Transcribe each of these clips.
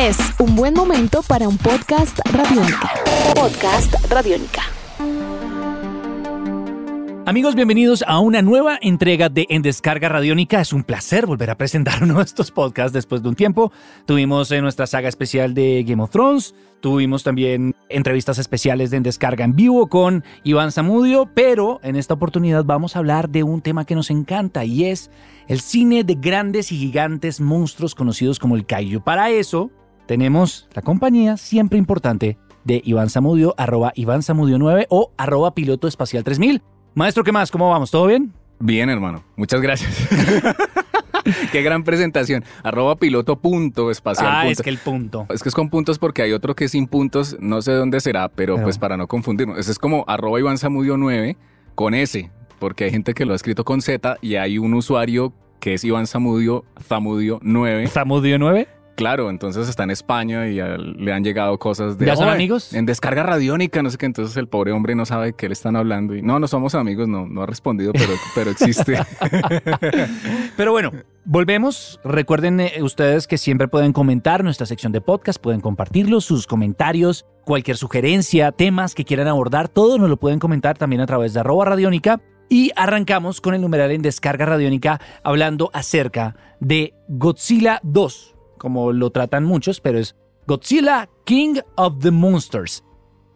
Es un buen momento para un podcast radiónica. Podcast radiónica. Amigos, bienvenidos a una nueva entrega de En Descarga Radiónica. Es un placer volver a presentar uno de estos podcasts después de un tiempo. Tuvimos en nuestra saga especial de Game of Thrones, tuvimos también entrevistas especiales de En Descarga en vivo con Iván Zamudio, pero en esta oportunidad vamos a hablar de un tema que nos encanta y es el cine de grandes y gigantes monstruos conocidos como el Kaiju. Para eso tenemos la compañía siempre importante de Iván Zamudio, arroba Iván Zamudio 9 o arroba piloto espacial 3000. Maestro, ¿qué más? ¿Cómo vamos? ¿Todo bien? Bien, hermano. Muchas gracias. Qué gran presentación. Arroba piloto punto espacial. Ah, punto. es que el punto. Es que es con puntos porque hay otro que es sin puntos. No sé dónde será, pero, Pero- pues para no confundirnos. Ese es como arroba Iván Zamudio 9 con S. Porque hay gente que lo ha escrito con Z y hay un usuario que es Iván Zamudio, Zamudio 9. ¿Zamudio 9? Claro, entonces está en España y ya le han llegado cosas de... ¿Ya son "Oye, amigos? En descarga radiónica, no sé qué. Entonces el pobre hombre no sabe de qué le están hablando. Y no, no somos amigos, no, no ha respondido, pero, pero existe. Pero bueno, volvemos. Recuerden eh, ustedes que siempre pueden comentar nuestra sección de podcast, pueden compartirlo, sus comentarios, cualquier sugerencia, temas que quieran abordar, todo nos lo pueden comentar también a través de arroba radiónica. Y arrancamos con el numeral en descarga radiónica hablando acerca de Godzilla 2, como lo tratan muchos, pero es Godzilla King of the Monsters.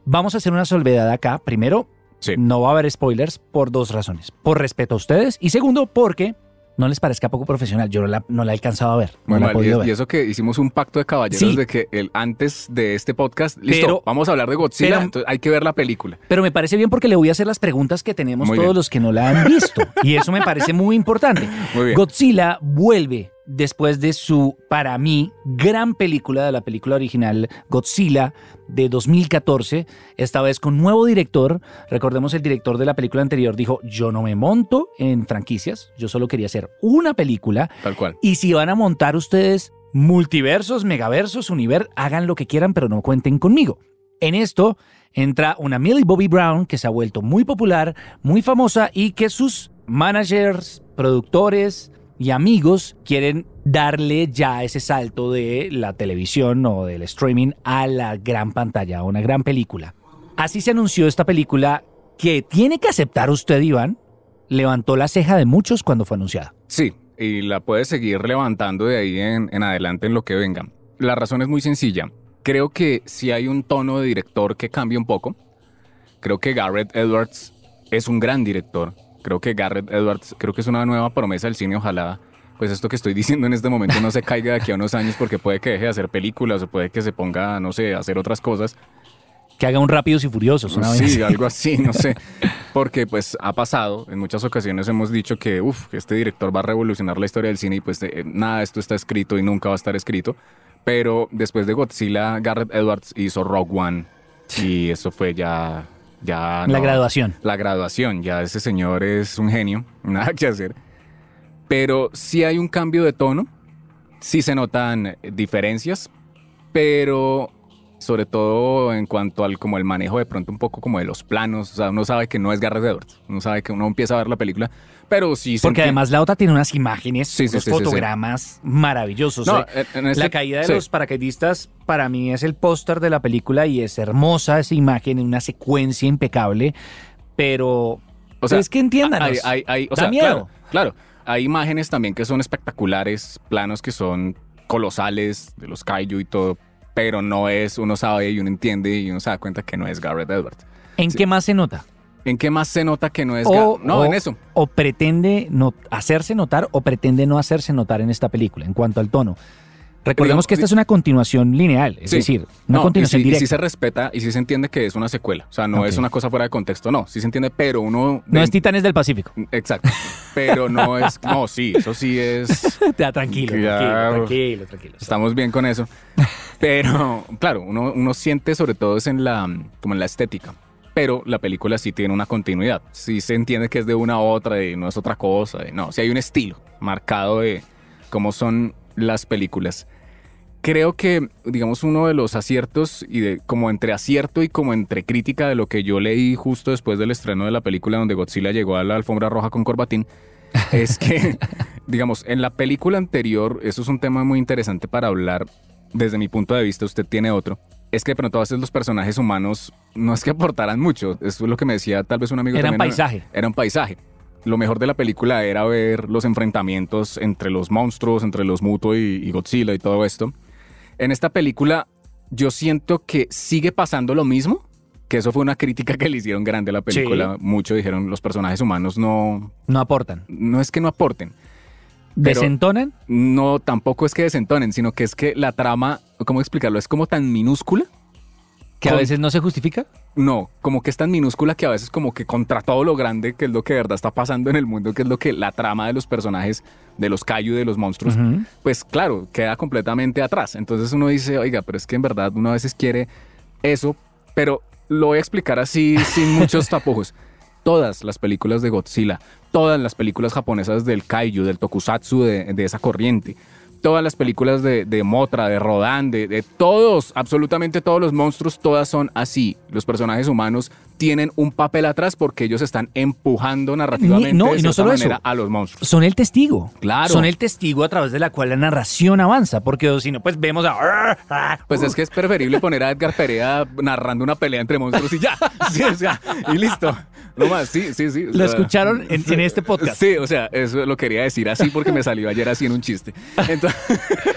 Vamos a hacer una solvedad acá. Primero, Sí. no va a haber spoilers por dos razones. Por respeto a ustedes y segundo, porque no les parezca poco profesional. Yo no la, no la he alcanzado a ver. No Muy la he. Y, podido y ver. eso que hicimos un pacto de caballeros Sí. de que el, antes de este podcast, listo, Pero- vamos a hablar de Godzilla, pero- entonces hay que ver la película. Pero me parece bien porque le voy a hacer las preguntas que tenemos Muy todos bien. los que no la han visto. y eso me parece muy importante. Muy bien. Godzilla vuelve después de su, para mí, gran película de la película original Godzilla de 2014, esta vez con nuevo director. Recordemos el director de la película anterior dijo, yo no me monto en franquicias, yo solo quería hacer una película Tal cual. y si van a montar ustedes multiversos, megaversos, universos, hagan lo que quieran, pero no cuenten conmigo. En esto entra una Millie Bobby Brown que se ha vuelto muy popular, muy famosa y que sus managers, productores y amigos quieren darle ya ese salto de la televisión o del streaming a la gran pantalla, a una gran película. Así se anunció esta película que tiene que aceptar usted, Iván, levantó la ceja de muchos cuando fue anunciada. Sí, y la puedes seguir levantando de ahí en, en adelante en lo que venga. La razón es muy sencilla. Creo que si hay un tono de director que cambia un poco, creo que Garrett Edwards es un gran director. Creo que Garrett Edwards, creo que es una nueva promesa del cine, ojalá pues esto que estoy diciendo en este momento no se caiga de aquí a unos años porque puede que deje de hacer películas o puede que se ponga, no sé, a hacer otras cosas. Que haga un Rápidos y Furiosos. una vez. Sí, algo así, no sé. Porque pues ha pasado, en muchas ocasiones hemos dicho que, uff, este director va a revolucionar la historia del cine y pues eh, nada esto está escrito y nunca va a estar escrito. Pero después de Godzilla, Garrett Edwards hizo Rogue One y eso fue ya... ya La no- graduación. La graduación, ya ese señor es un genio, nada que hacer. Pero sí hay un cambio de tono, sí se notan diferencias, pero sobre todo en cuanto al como el manejo de pronto un poco como de los planos, o sea, uno sabe que no es Garrett Edwards, uno sabe que uno empieza a ver la película, pero sí Porque además la otra tiene unas imágenes, Sí, unos sí, sí, sí. fotogramas maravillosos. No, ¿eh? en- en este- la caída de los paracaidistas para mí es el póster de la película y es hermosa esa imagen en una secuencia impecable, pero O sea, es que entiendan. hay, hay- hay- o Da sea, miedo. Claro, claro, hay imágenes también que son espectaculares, planos que son colosales de los kaiju y todo, pero no es, uno sabe y uno entiende y uno se da cuenta que no es Garrett Edwards. ¿En sí. qué más se nota? ¿En qué más se nota que no es O- No, o- en eso. O pretende no hacerse notar o pretende no hacerse notar en esta película en cuanto al tono. Recordemos que esta es una continuación lineal, es Sí. decir, una No, y continuación y directa. sí se respeta y sí se entiende que es una secuela. O sea, no es una cosa fuera de contexto, no. Sí se entiende, pero uno... No es Titanes del Pacífico. Exacto. Pero no es... No, sí, eso sí es... Ya, tranquilo, Ya. tranquilo, tranquilo, tranquilo. Estamos bien con eso. Pero, claro, uno, uno siente sobre todo es en la, como en la estética. Pero la película sí tiene una continuidad. Sí se entiende que es de una a otra y no es otra cosa. y no, sí hay un estilo marcado de cómo son las películas. Creo que, digamos, uno de los aciertos y de como entre acierto y como entre crítica de lo que yo leí justo después del estreno de la película donde Godzilla llegó a la alfombra roja con corbatín, es que, digamos, en la película anterior, eso es un tema muy interesante para hablar, desde mi punto de vista, usted tiene otro, es que de pronto a veces los personajes humanos no es que aportaran mucho. Eso es lo que me decía tal vez un amigo. Era un también, paisaje. Era un paisaje. Lo mejor de la película era ver los enfrentamientos entre los monstruos, entre los Muto y, y Godzilla y todo esto. En esta película yo siento que sigue pasando lo mismo, que eso fue una crítica que le hicieron grande a la película. Mucho dijeron los personajes humanos no, No aportan. no es que no aporten, ¿Desentonan? no tampoco es que desentonen, sino que es que la trama, ¿cómo explicarlo? Es como tan minúscula. ¿Que a veces no se justifica? No, como que es tan minúscula que a veces como que contra todo lo grande que es lo que de verdad está pasando en el mundo, que es lo que la trama de los personajes, de los Kaiju, de los monstruos, pues claro, queda completamente atrás. Entonces uno dice, oiga, pero es que en verdad uno a veces quiere eso, pero lo voy a explicar así sin muchos tapujos. Todas las películas de Godzilla, todas las películas japonesas del Kaiju, del Tokusatsu, de, de esa corriente, todas las películas de, de Motra, de Rodan, de, de todos, absolutamente todos los monstruos, todas son así. Los personajes humanos tienen un papel atrás porque ellos están empujando narrativamente no, de y no eso. manera a los monstruos. Son el testigo. Claro. Son el testigo a través de la cual la narración avanza, porque si no, pues vemos a... Pues es que es preferible poner a Edgar Perea narrando una pelea entre monstruos y ya. Sí, o sea, y listo. No más, sí, sí, sí. Lo sea, escucharon en, en este podcast. Sí, o sea, eso lo quería decir así porque me salió ayer así en un chiste. Entonces-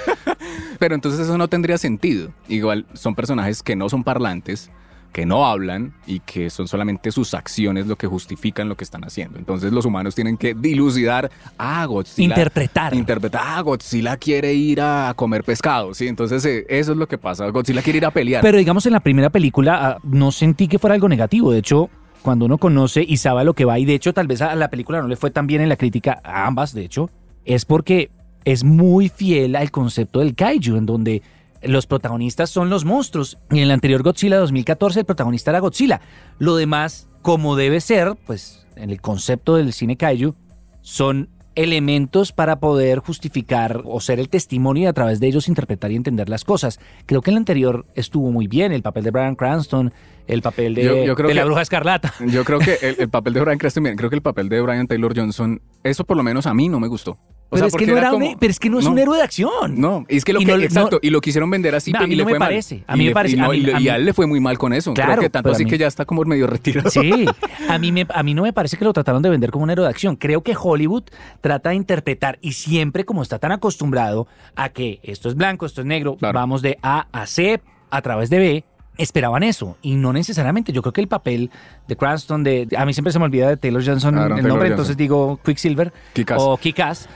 pero entonces eso no tendría sentido. Igual son personajes que no son parlantes, que no hablan y que son solamente sus acciones lo que justifican lo que están haciendo. Entonces los humanos tienen que dilucidar, ah, Godzilla. Interpretar. Interpretar, ah, Godzilla quiere ir a comer pescado, ¿sí? Entonces eh, eso es lo que pasa. Godzilla quiere ir a pelear. Pero digamos en la primera película ah, no sentí que fuera algo negativo. De hecho, cuando uno conoce y sabe a lo que va, y de hecho tal vez a la película no le fue tan bien en la crítica, a ambas de hecho, es porque es muy fiel al concepto del kaiju, en donde los protagonistas son los monstruos. Y en el anterior Godzilla 2014 el protagonista era Godzilla. Lo demás, como debe ser, pues en el concepto del cine kaiju, son elementos para poder justificar o ser el testimonio y a través de ellos interpretar y entender las cosas. Creo que el anterior estuvo muy bien, el papel de Brian Cranston, el papel de, Yo- yo creo de la que- bruja escarlata. Yo creo que el, el papel de Brian Cranston, creo que el papel de Brian Taylor Johnson, eso por lo menos a mí no me gustó. O Pero, sea, es que no era era un- como- pero es que no es un héroe de acción. No, es que lo Y que, no- exacto, y lo quisieron vender así No, a y mí le no me fue mal. parece, a Y mí me le- parece, y, a mí- y le- a y a él le fue muy mal con eso. Claro, creo que tanto a así mí- que ya está como medio retirado. Sí, a mí, me, a mí no me parece que lo trataron de vender como un héroe de acción. Creo que Hollywood trata de interpretar y siempre como está tan acostumbrado a que esto es blanco, esto es negro, Claro. vamos de A a C a través de B, esperaban eso y no necesariamente. Yo creo que el papel de Cranston, de, a mí siempre se me olvida de Taylor Johnson Aaron el Taylor nombre, Johnson. entonces digo Quicksilver Kick-Ass. o Kikas.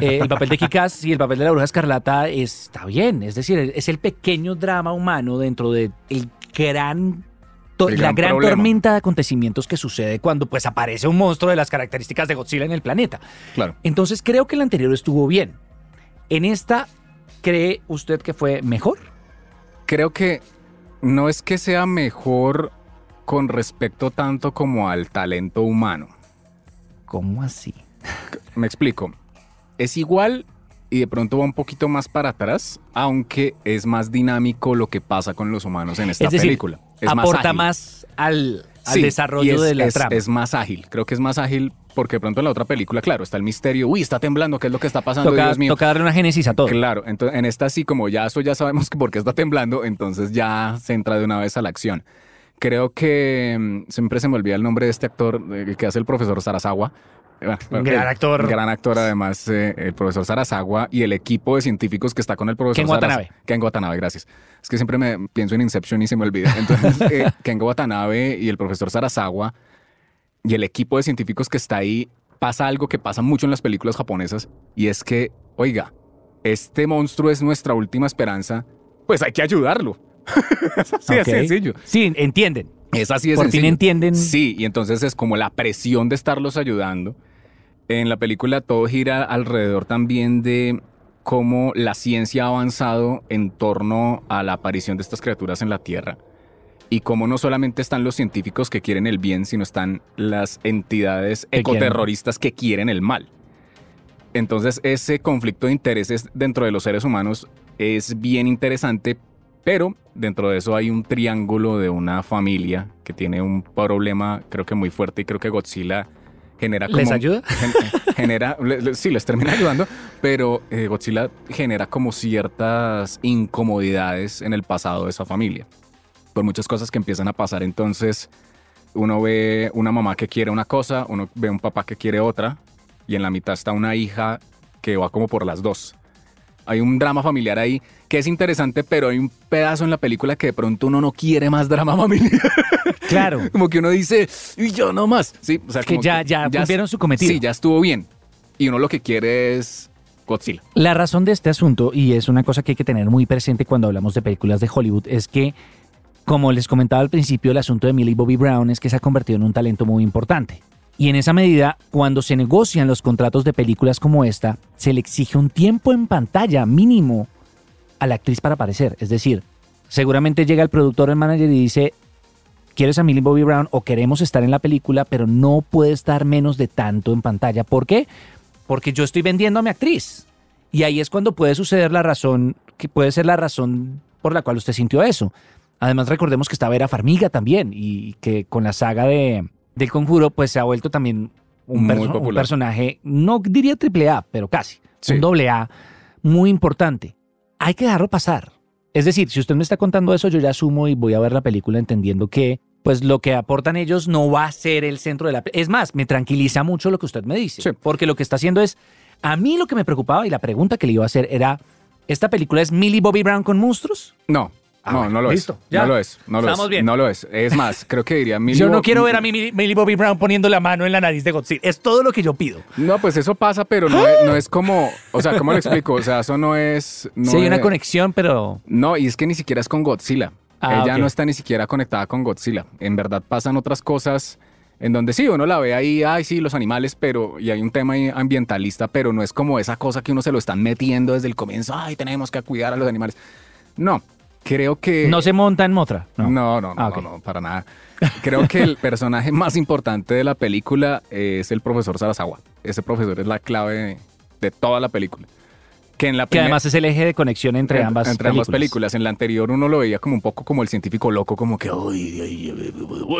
el papel de Kikas y el papel de la bruja escarlata está bien, es decir, es el pequeño drama humano dentro gran to- El la gran gran tormenta de acontecimientos que sucede cuando pues aparece un monstruo de las características de Godzilla en el planeta. Claro. Entonces creo que el anterior estuvo bien. En esta, ¿cree usted que fue mejor? Creo que no es que sea mejor con respecto tanto como al talento humano. ¿Cómo así? Me explico. Es igual y de pronto va un poquito más para atrás, aunque es más dinámico lo que pasa con los humanos en esta es decir, película. Es aporta más al, al Sí, y desarrollo es- de la es, trama. Es más ágil, creo que es más ágil porque de pronto en la otra película, claro, está el misterio, uy, está temblando, ¿qué es lo que está pasando? toca, Dios mío. toca darle una génesis a todo. Claro, entonces en esta sí, como ya eso ya sabemos que por qué está temblando, entonces ya se entra de una vez a la acción. Creo que mm, siempre se me olvida el nombre de este actor, el que hace el profesor Sarasawa. Eh, bueno, Gran el- actor. Gran actor, además, eh, el profesor Sarasawa y el equipo de científicos que está con el profesor Ken Watanabe. Sarasa- Ken Watanabe, gracias. Es que siempre me pienso en Inception y se me olvida. Entonces, eh, Ken Watanabe y el profesor Sarasawa y el equipo de científicos que está ahí, pasa algo que pasa mucho en las películas japonesas y es que, oiga, este monstruo es nuestra última esperanza, pues hay que ayudarlo. sí, Ok. es sencillo. Sí, entienden. Es así de Por fin entienden. Sí, y entonces es como la presión de estarlos ayudando. En la película todo gira alrededor también de cómo la ciencia ha avanzado en torno a la aparición de estas criaturas en la Tierra. Y cómo no solamente están los científicos que quieren el bien, sino están las entidades ecoterroristas que quieren el mal. Entonces ese conflicto de intereses dentro de los seres humanos es bien interesante, pero dentro de eso hay un triángulo de una familia que tiene un problema creo que muy fuerte y creo que Godzilla genera como... ¿Les ayuda? gen- genera, le- le- sí, les termina ayudando, pero eh, Godzilla genera como ciertas incomodidades en el pasado de esa familia. Por muchas cosas que empiezan a pasar, entonces uno ve una mamá que quiere una cosa, uno ve un papá que quiere otra, y en la mitad está una hija que va como por las dos. Hay un drama familiar ahí que es interesante, pero hay un pedazo en la película que de pronto uno no quiere más drama familiar. Claro. como que uno dice, y yo no más. Sí, o sea, Que como ya- ya cumplieron su cometido. Sí, ya estuvo bien. Y uno lo que quiere es Godzilla. La razón de este asunto, y es una cosa que hay que tener muy presente cuando hablamos de películas de Hollywood, es que, como les comentaba al principio, el asunto de Millie Bobby Brown es que se ha convertido en un talento muy importante. Y en esa medida, cuando se negocian los contratos de películas como esta, se le exige un tiempo en pantalla mínimo a la actriz para aparecer. Es decir, seguramente llega el productor, el manager y dice, ¿quieres a Millie Bobby Brown o queremos estar en la película, pero no puede estar menos de tanto en pantalla? ¿Por qué? Porque yo estoy vendiendo a mi actriz. Y ahí es cuando puede suceder la razón, que puede ser la razón por la cual usted sintió eso. Además, recordemos que estaba Vera Farmiga también y que con la saga de, del Conjuro, pues se ha vuelto también un, Muy perso- un personaje, no diría triple A, pero casi, Sí. un doble A muy importante. Hay que dejarlo pasar. Es decir, si usted me está contando eso, yo ya asumo y voy a ver la película entendiendo que pues lo que aportan ellos no va a ser el centro de la... Es más, me tranquiliza mucho lo que usted me dice, Sí. porque lo que está haciendo es... A mí lo que me preocupaba y la pregunta que le iba a hacer era, ¿esta película es Millie Bobby Brown con monstruos? No, Ah, no, bueno, no lo listo, es. ya. No lo es. No lo Estamos es. bien. No lo es. Es más, creo que diría Millie Yo no Bob- quiero ver a Millie, Millie Bobby Brown poniendo la mano en la nariz de Godzilla. Es todo lo que yo pido. No, pues eso pasa, pero no es, no es como. O sea, ¿cómo le explico? O sea, eso no es. No sí, hay una conexión, pero... No, y es que ni siquiera es con Godzilla. Ah, Ella no está ni siquiera conectada con Godzilla. En verdad pasan otras cosas en donde sí, uno la ve ahí, ay, sí, los animales, pero. Y hay un tema ambientalista, pero no es como esa cosa que uno se lo están metiendo desde el comienzo, ay, tenemos que cuidar a los animales. No, creo que. No se monta en Motra. No. No, no, no, Ah, no, ok. no, para nada. Creo que el personaje más importante de la película es el profesor Sarasawa. Ese profesor es la clave de, de toda la película. Que en la Que además es el eje de conexión entre en- ambas entre películas. ambas películas. En la anterior uno lo veía como un poco como el científico loco, como que...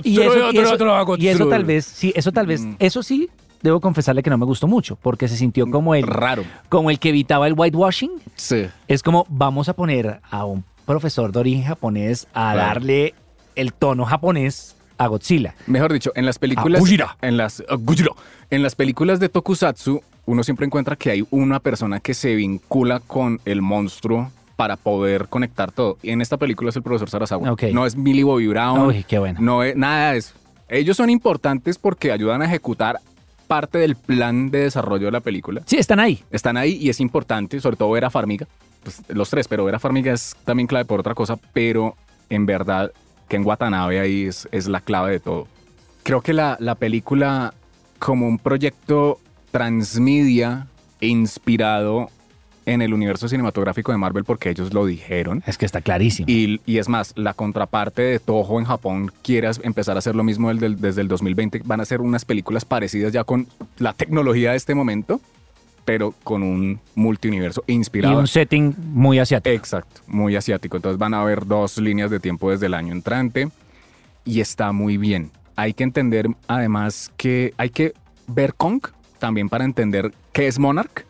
Y eso tal vez, sí, eso tal vez, Mm. eso sí, debo confesarle que no me gustó mucho, porque se sintió como el, Raro. como el que evitaba el whitewashing. Sí. Es como, vamos a poner a un profesor de origen japonés a Claro. darle el tono japonés a Godzilla. Mejor dicho, en las películas... En las, Gojira. En las películas de Tokusatsu, uno siempre encuentra que hay una persona que se vincula con el monstruo para poder conectar todo. Y en esta película es el profesor Sarasawa. Ok. No es Millie Bobby Brown. Uy, qué bueno. No es nada de eso. Ellos son importantes porque ayudan a ejecutar parte del plan de desarrollo de la película. Sí, están ahí. Están ahí y es importante, sobre todo Vera Farmiga. Pues, los tres, pero Vera Farmiga es también clave por otra cosa, pero en verdad que en Watanabe ahí es, es la clave de todo. Creo que la, la película como un proyecto transmedia inspirado en el universo cinematográfico de Marvel porque ellos lo dijeron. Es que está clarísimo. Y, y es más, la contraparte de Toho en Japón quiere as- empezar a hacer lo mismo del- del- desde el 2020. Van a hacer unas películas parecidas ya con la tecnología de este momento, pero con un multiuniverso Y inspirado. un setting muy asiático. Exacto, muy asiático. Entonces van a haber dos líneas de tiempo desde el año entrante y está muy bien. Hay que entender además que hay que ver Kong también para entender qué es Monarch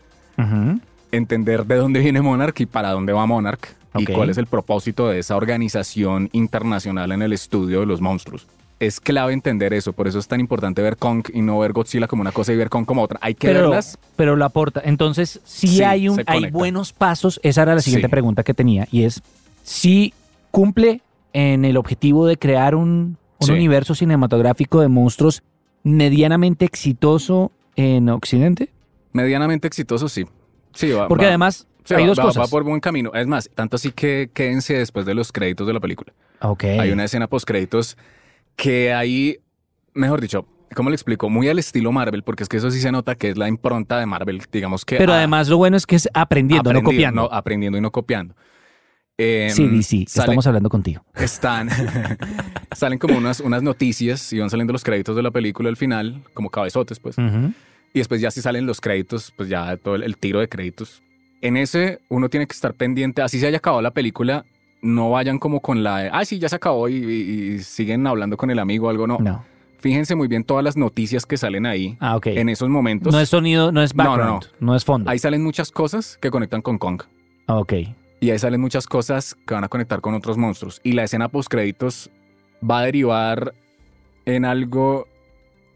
entender de dónde viene Monarch y para dónde va Monarch y cuál es el propósito de esa organización internacional en el estudio de los monstruos. Es clave entender eso, por eso es tan importante ver Kong y no ver Godzilla como una cosa y ver Kong como otra. Hay que Pero, verlas. pero lo aporta. Entonces, si Sí, hay, un, hay buenos pasos, esa era la siguiente Sí. pregunta que tenía, y es si cumple en el objetivo de crear un, universo cinematográfico de monstruos medianamente exitoso en Occidente. Medianamente exitoso, sí. Sí, va. Porque va- además sí, hay va- dos va- cosas. Va por buen camino. Es más, tanto así que quédense después de los créditos de la película. Ok. Hay una escena post créditos que ahí, mejor dicho, ¿cómo le explico? Muy al estilo Marvel, porque es que eso sí se nota que es la impronta de Marvel, digamos que. Pero además lo bueno es que es aprendiendo, no copiando. no, aprendiendo y no copiando. Eh, sí, sí, sale- estamos hablando contigo. Están, salen como unas, unas noticias y van saliendo los créditos de la película al final, como cabezotes, pues. Ujú. Y después ya si salen los créditos, pues ya todo el, el tiro de créditos. En ese uno tiene que estar pendiente, así se haya acabado la película, no vayan como con la, de, ah, sí, ya se acabó y, y- y siguen hablando con el amigo o algo, no. No. fíjense muy bien todas las noticias que salen ahí Ah, ok. en esos momentos. no es sonido, no es No, no, background, no, es fondo. Ahí salen muchas cosas que conectan con Kong. Ah, ok. Y ahí salen muchas cosas que van a conectar con otros monstruos. Y la escena post créditos va a derivar en algo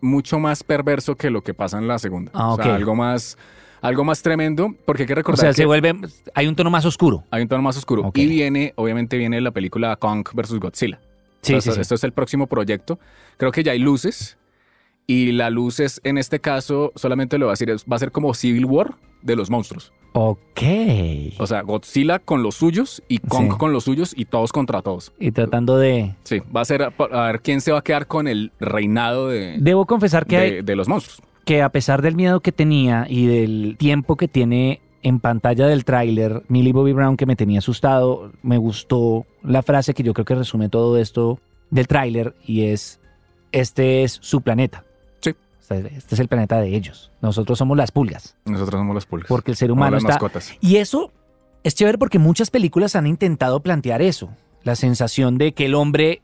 mucho más perverso que lo que pasa en la segunda. Ah, O sea, algo más, algo más tremendo, porque hay que O recordar sea, que se vuelve, hay un tono más oscuro. hay un tono más oscuro. Ok. Y viene, obviamente viene la película Kong vs. Godzilla. Sí, O sea, sí, sí. Esto es el próximo proyecto. Creo que ya hay luces. Y la luz es, en este caso, solamente lo va a decir, va a ser como Civil War de los monstruos. Ok. O sea, Godzilla con los suyos y Kong Sí. con los suyos y todos contra todos. Y tratando de... Sí, va a ser a, a ver quién se va a quedar con el reinado de, Debo confesar que, hay- de los monstruos. Que a pesar del miedo que tenía y del tiempo que tiene en pantalla del tráiler, Millie Bobby Brown que me tenía asustado, me gustó la frase que yo creo que resume todo esto del tráiler y es, este es su planeta. Sí. Este es el planeta de ellos. Nosotros somos las pulgas, Nosotros somos los pulgas. porque el ser humano las está... mascotas. Y eso es chévere porque muchas películas han intentado plantear eso, la sensación de que el hombre,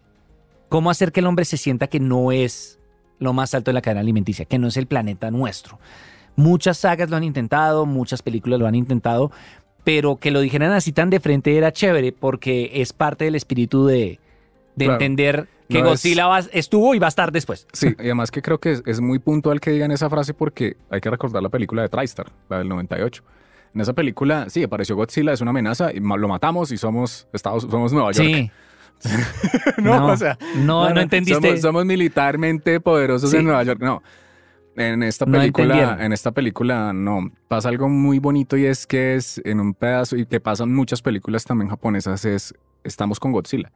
cómo hacer que el hombre se sienta que no es lo más alto de la cadena alimenticia, que no es el planeta nuestro. Muchas sagas lo han intentado, muchas películas lo han intentado, pero que lo dijeran así tan de frente era chévere porque es parte del espíritu de, de Claro. entender que No Godzilla estuvo y va a estar después. Sí, y además que creo que es, es muy puntual que digan esa frase porque hay que recordar la película de TriStar, la del 98. En esa película, sí, apareció Godzilla, es una amenaza, y lo matamos y somos Estados, somos Nueva York. Sí. no, no, o sea, no, no, entendiste. Somos, somos militarmente poderosos Sí. en Nueva York. No. En esta No película, entendieron. en esta película no pasa algo muy bonito y es que es en un pedazo y que pasan muchas películas también japonesas es estamos con Godzilla.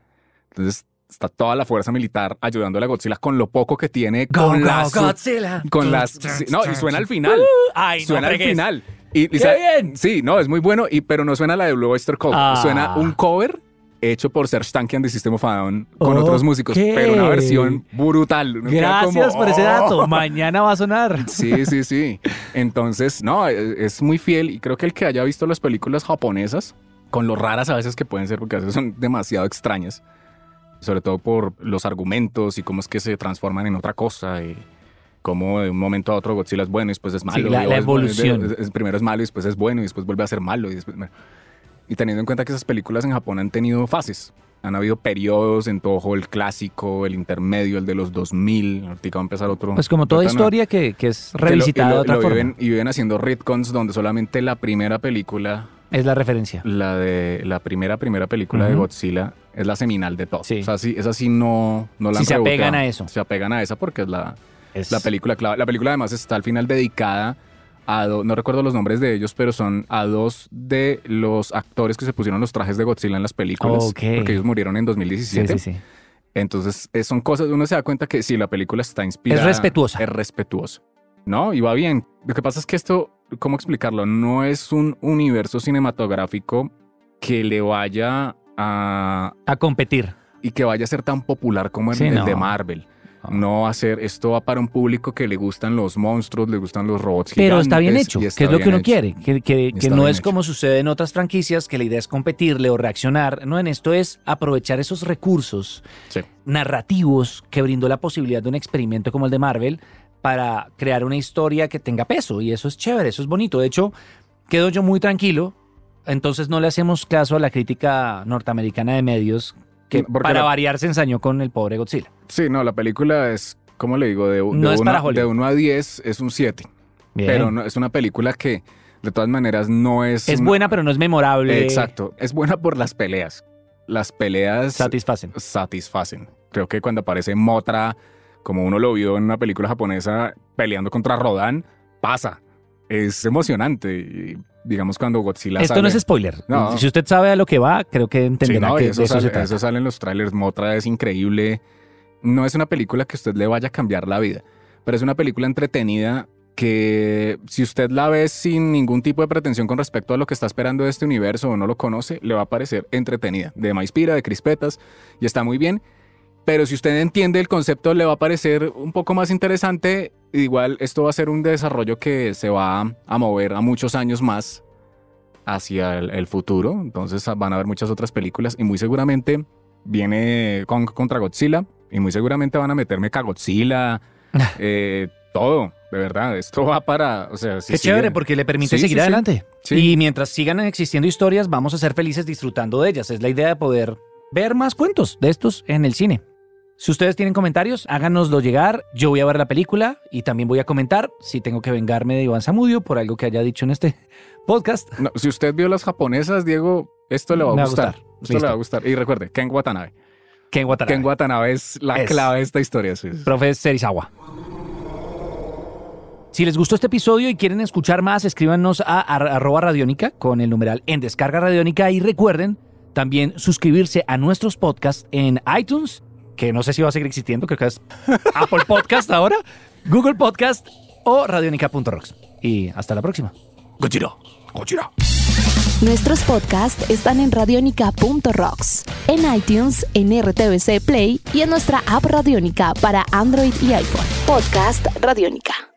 Entonces está toda la fuerza militar ayudándole a Godzilla con lo poco que tiene Go, con go, las Godzilla. con las no y suena al final. Ay, no suena al fregues. final. Y, y ¡Qué bien! Sí, no, es muy bueno, y, pero no suena la de Blue Oyster Cult. Ah. Suena un cover hecho por Serge Tankian de System of a Down con otros músicos, pero una versión brutal. Uno queda como, Gracias por ese "Oh". dato. Mañana va a sonar. Sí, sí, sí. Entonces, no, es, es muy fiel y creo que el que haya visto las películas japonesas, con lo raras a veces que pueden ser, porque a veces son demasiado extrañas, sobre todo por los argumentos y cómo es que se transforman en otra cosa y cómo de un momento a otro Godzilla es bueno y después es malo. la- y la es evolución. es- es- primero es malo y después es bueno y después vuelve a ser malo y después... Y teniendo en cuenta que esas películas en Japón han tenido fases. Han habido periodos en Toho, el clásico, el intermedio, el de los 2000. Ahorita va a empezar otro. Pues como toda historia que, que es que lo- y revisitada lo- de otra lo forma. viven- y viven haciendo retcons donde solamente la primera película, Es la referencia. la de la primera primera película de. Godzilla es la seminal de todo. Sí. O sea, sí, esa sí no, no la Sí han se apegan a eso. Se apegan a esa porque es la, Es- la película clave. La película además está al final dedicada a no recuerdo los nombres de ellos, pero son a dos de los actores que se pusieron los trajes de Godzilla en las películas. Porque ellos murieron en Sí, 2017. sí, sí. Entonces, eh, son cosas, uno se da cuenta que sí, la película está inspirada. Es respetuosa. Es respetuosa. ¿No? Y va bien. Lo que pasa es que esto, ¿cómo explicarlo? No es un universo cinematográfico que le vaya a. A competir. y que vaya a ser tan popular como el, Sí, el no. de Marvel. No. No ser, esto va para un público que le gustan los monstruos, le gustan los robots. Pero está bien hecho, y que está es lo que uno hecho. quiere, que, que- que Está no es hecho. como sucede en otras franquicias, que la idea es competirle o reaccionar. No, en esto es aprovechar esos recursos Sí. narrativos que brindó la posibilidad de un experimento como el de Marvel para crear una historia que tenga peso. Y eso es chévere, eso es bonito. De hecho, quedo yo muy tranquilo. Entonces no le hacemos caso a la crítica norteamericana de medios que Porque para la- variar se ensañó con el pobre Godzilla. Sí, no, la película es, ¿cómo le digo? De, de, No es uno, para Hollywood. de 1 a 10 es un 7. Bien. Pero no, es una película que, de todas maneras, no es. es una- buena, pero no es memorable. Exacto. Es buena por las peleas. Las peleas Satisfacen. satisfacen. Creo que cuando aparece Motra, como uno lo vio en una película japonesa peleando contra Rodan, pasa. Es emocionante. Y digamos cuando Godzilla Esto sale- no es spoiler. No. Si usted sabe a lo que va, creo que Sí, entenderá no, que eso, de eso sale, se trata. eso sale en los trailers. Motra es increíble. No es una película que usted le vaya a cambiar la vida, pero es una película entretenida que si usted la ve sin ningún tipo de pretensión con respecto a lo que está esperando de este universo o no lo conoce, le va a parecer entretenida. De Maispira, de Crispetas, y está muy bien. Pero si usted entiende el concepto, le va a parecer un poco más interesante. Igual esto va a ser un desarrollo que se va a mover a muchos años más hacia el, el futuro. Entonces van a haber muchas otras películas y muy seguramente viene Kong contra Godzilla. Y muy seguramente van a meterme Cagotzilla, eh, todo, de verdad. Esto va para. O sea, si Qué chévere, porque le permite Sí, seguir sí. adelante. Sí. Y mientras sigan existiendo historias, vamos a ser felices disfrutando de ellas. Es la idea de poder ver más cuentos de estos en el cine. Si ustedes tienen comentarios, háganoslo llegar. Yo voy a ver la película y también voy a comentar si tengo que vengarme de Iván Zamudio por algo que haya dicho en este podcast. No, si usted vio las japonesas, Diego, esto le va a gustar. Esto Listo. le va a gustar. Y recuerde, Ken Watanabe. Ken Watanabe. Ken Watanabe es la Es. clave de esta historia. sí, sí. Profe Serizawa. Si les gustó este episodio y quieren escuchar más, escríbanos a ar- arroba radiónica con el numeral en descarga radiónica y recuerden también suscribirse a nuestros podcasts en iTunes, que no sé si va a seguir existiendo, creo que es Apple Podcast ahora, Google Podcast o radionica.rocks. Y hasta la próxima. Gojira, Gojira. Nuestros podcasts están en radionica.rocks, en iTunes, en RTVC Play y en nuestra app Radionica para Android y iPhone. Podcast Radionica.